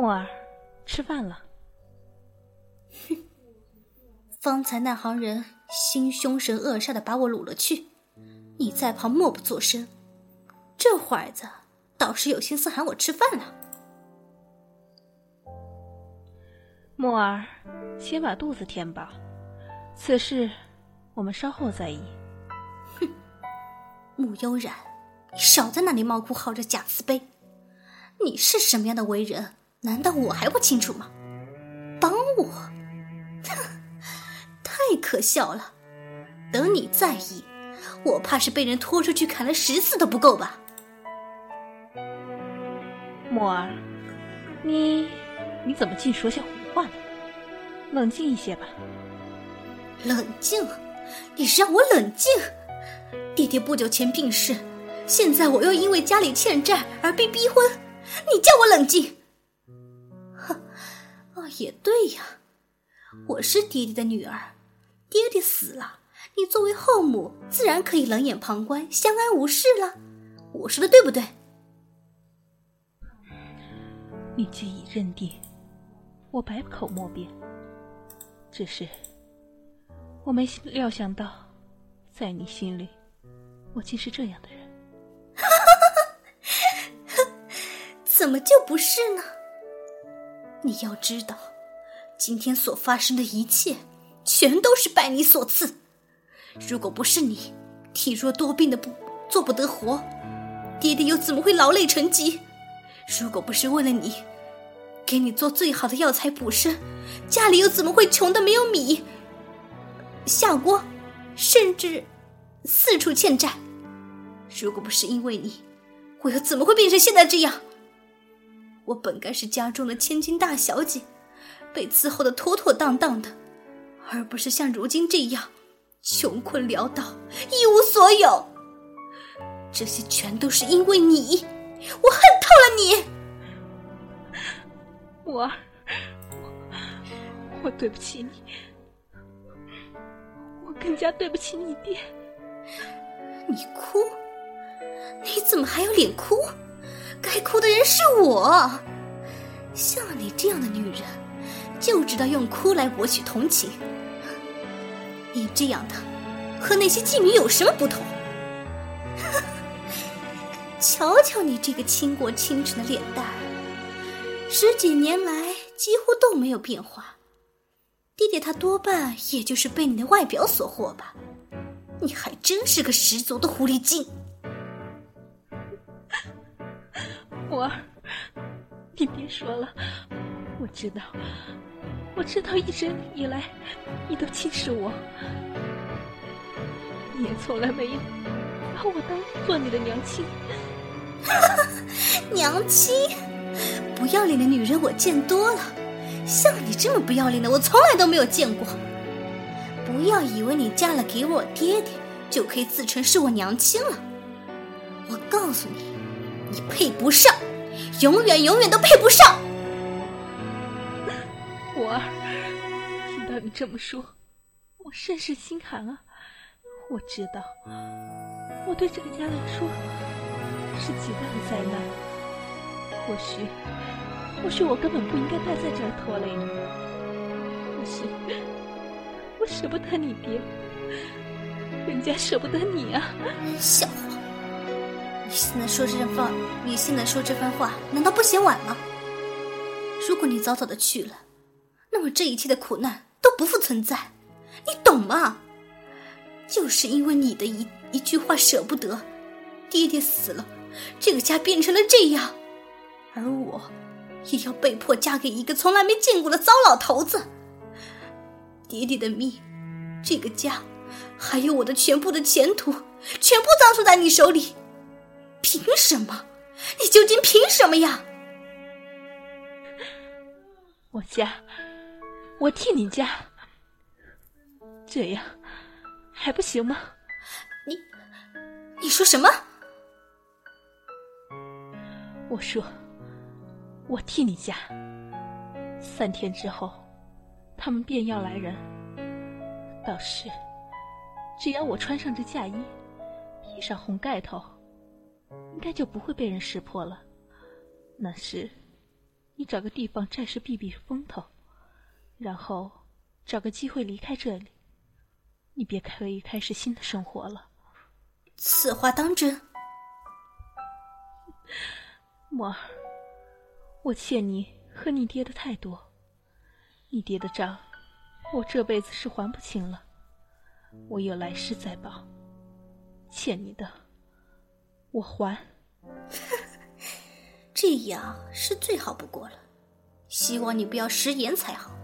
墨儿，吃饭了。哼，方才那行人心凶神恶煞的把我掳了去，你在旁默不作声。这会子倒是有心思喊我吃饭了。墨儿，先把肚子填饱，此事我们稍后再议。哼，穆悠然，你少在那里猫哭号着假慈悲。你是什么样的为人？难道我还不清楚吗？帮我，哼太可笑了！等你在意，我怕是被人拖出去砍了十次都不够吧？墨儿，你你怎么净说些胡话呢？冷静一些吧。冷静？你是让我冷静？爹爹不久前病逝，现在我又因为家里欠债而被逼婚，你叫我冷静？也对呀，我是爹爹的女儿，爹爹死了，你作为后母自然可以冷眼旁观，相安无事了。我说的对不对？你既已认定，我百口莫辩。只是我没料想到，在你心里，我竟是这样的人。怎么就不是呢？你要知道，今天所发生的一切，全都是拜你所赐。如果不是你体弱多病的不做不得活，爹爹又怎么会劳累成疾？如果不是为了你，给你做最好的药材补身，家里又怎么会穷的没有米下锅，甚至四处欠债？如果不是因为你，我又怎么会变成现在这样？我本该是家中的千金大小姐，被伺候的妥妥当当的，而不是像如今这样穷困潦倒、一无所有。这些全都是因为你，我恨透了你。我儿，我对不起你，我更加对不起你爹。你哭？你怎么还有脸哭？该哭的人是我，像你这样的女人，就知道用哭来博取同情。你这样的，和那些妓女有什么不同？瞧瞧你这个倾国倾城的脸蛋，十几年来几乎都没有变化。爹爹他多半也就是被你的外表所惑吧？你还真是个十足的狐狸精。我儿，你别说了，我知道，我知道，一直以来你都轻视我，你也从来没有把我当做你的娘亲。娘亲，不要脸的女人我见多了，像你这么不要脸的，我从来都没有见过。不要以为你嫁了给我爹爹，就可以自称是我娘亲了。我告诉你。你配不上，永远永远都配不上。我儿，听到你这么说，我甚是心寒啊！我知道，我对这个家来说是极大的灾难。或许，或许我根本不应该待在这儿拖累你。可是，我舍不得你爹，人家舍不得你啊！笑话。你现在说这番，你现在说这番话，难道不嫌晚吗？如果你早早的去了，那么这一切的苦难都不复存在，你懂吗？就是因为你的一一句话舍不得，爹爹死了，这个家变成了这样，而我也要被迫嫁给一个从来没见过的糟老头子。爹爹的命，这个家，还有我的全部的前途，全部葬送在你手里。凭什么？你究竟凭什么呀？我家，我替你嫁，这样还不行吗？你，你说什么？我说，我替你嫁。三天之后，他们便要来人。到时，只要我穿上这嫁衣，披上红盖头。应该就不会被人识破了。那时，你找个地方暂时避避风头，然后找个机会离开这里。你便可以开始新的生活了。此话当真？墨儿，我欠你和你爹的太多，你爹的账，我这辈子是还不清了。我有来世再报，欠你的，我还。这样是最好不过了，希望你不要食言才好。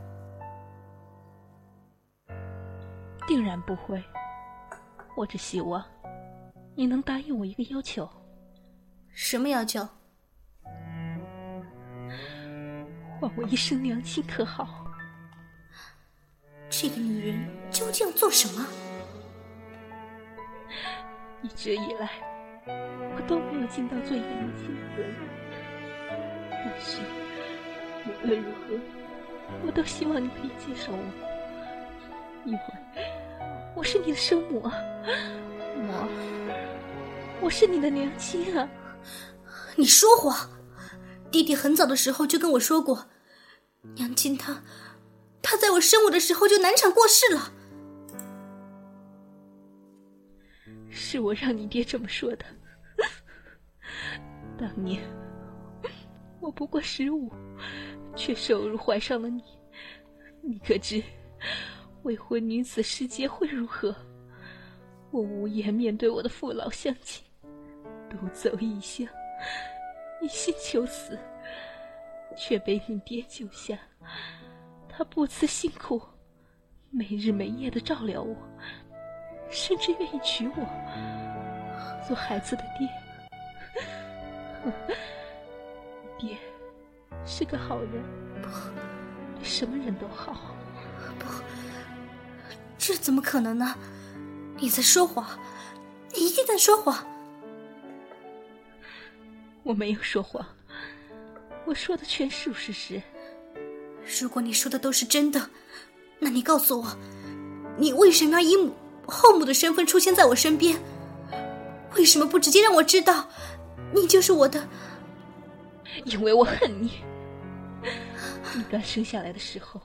定然不会，我只希望你能答应我一个要求。什么要求？换我一声娘亲，可好？这个女人究竟要做什么？一直以来，我都没有尽到做一个母亲的责任。但是，无论如何，我都希望你可以接受我，因为我是你的生母啊，我，我是你的娘亲啊。你说谎！弟弟很早的时候就跟我说过，娘亲她，她在我生我的时候就难产过世了。是我让你爹这么说的。当年我不过十五，却受辱怀上了你，你可知未婚女子时节会如何？我无颜面对我的父老乡亲，独走异乡。一心求死，却被你爹救下。他不辞辛苦，没日没夜的照料我，甚至愿意娶我做孩子的爹。爹是个好人，不，对什么人都好。不，这怎么可能呢？你在说谎，你一定在说谎。我没有说谎，我说的全是事实。如果你说的都是真的，那你告诉我，你为什么要以母后母的身份出现在我身边？为什么不直接让我知道，你就是我的？因为我恨你。你刚生下来的时候，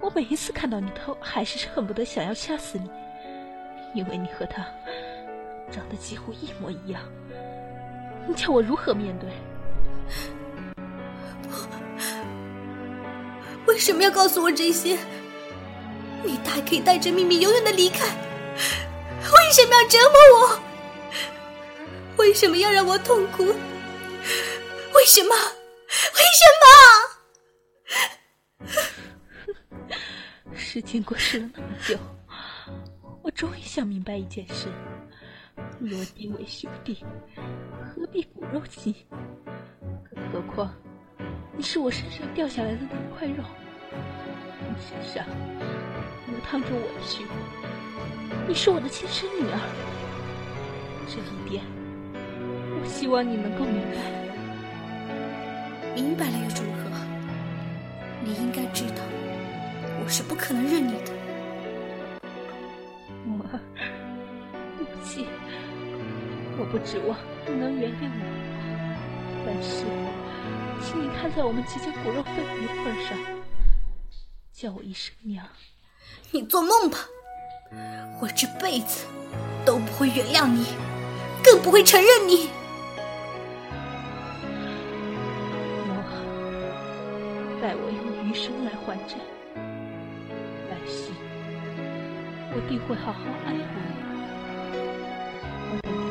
我每一次看到你都还是恨不得想要掐死你，因为你和他长得几乎一模一样。你叫我如何面对？为什么要告诉我这些？你大可以带着秘密永远的离开，为什么要折磨我？为什么要让我痛苦？为什么？为什么事情过去了那么久，我终于想明白一件事。若弟为兄弟，何必骨肉亲？更何况，你是我身上掉下来的那块肉，你身上流淌着我的血，你是我的亲生女儿。这一点，我希望你能够明白。明白了又如何？你应该知道，我是不可能认你的。妈，对不起我不指望你能原谅我，但是，请你看在我们即将骨肉分离的份上，叫我一声娘。你做梦吧！我这辈子都不会原谅你，更不会承认你。我待我用余生来还债，定会好好爱护你。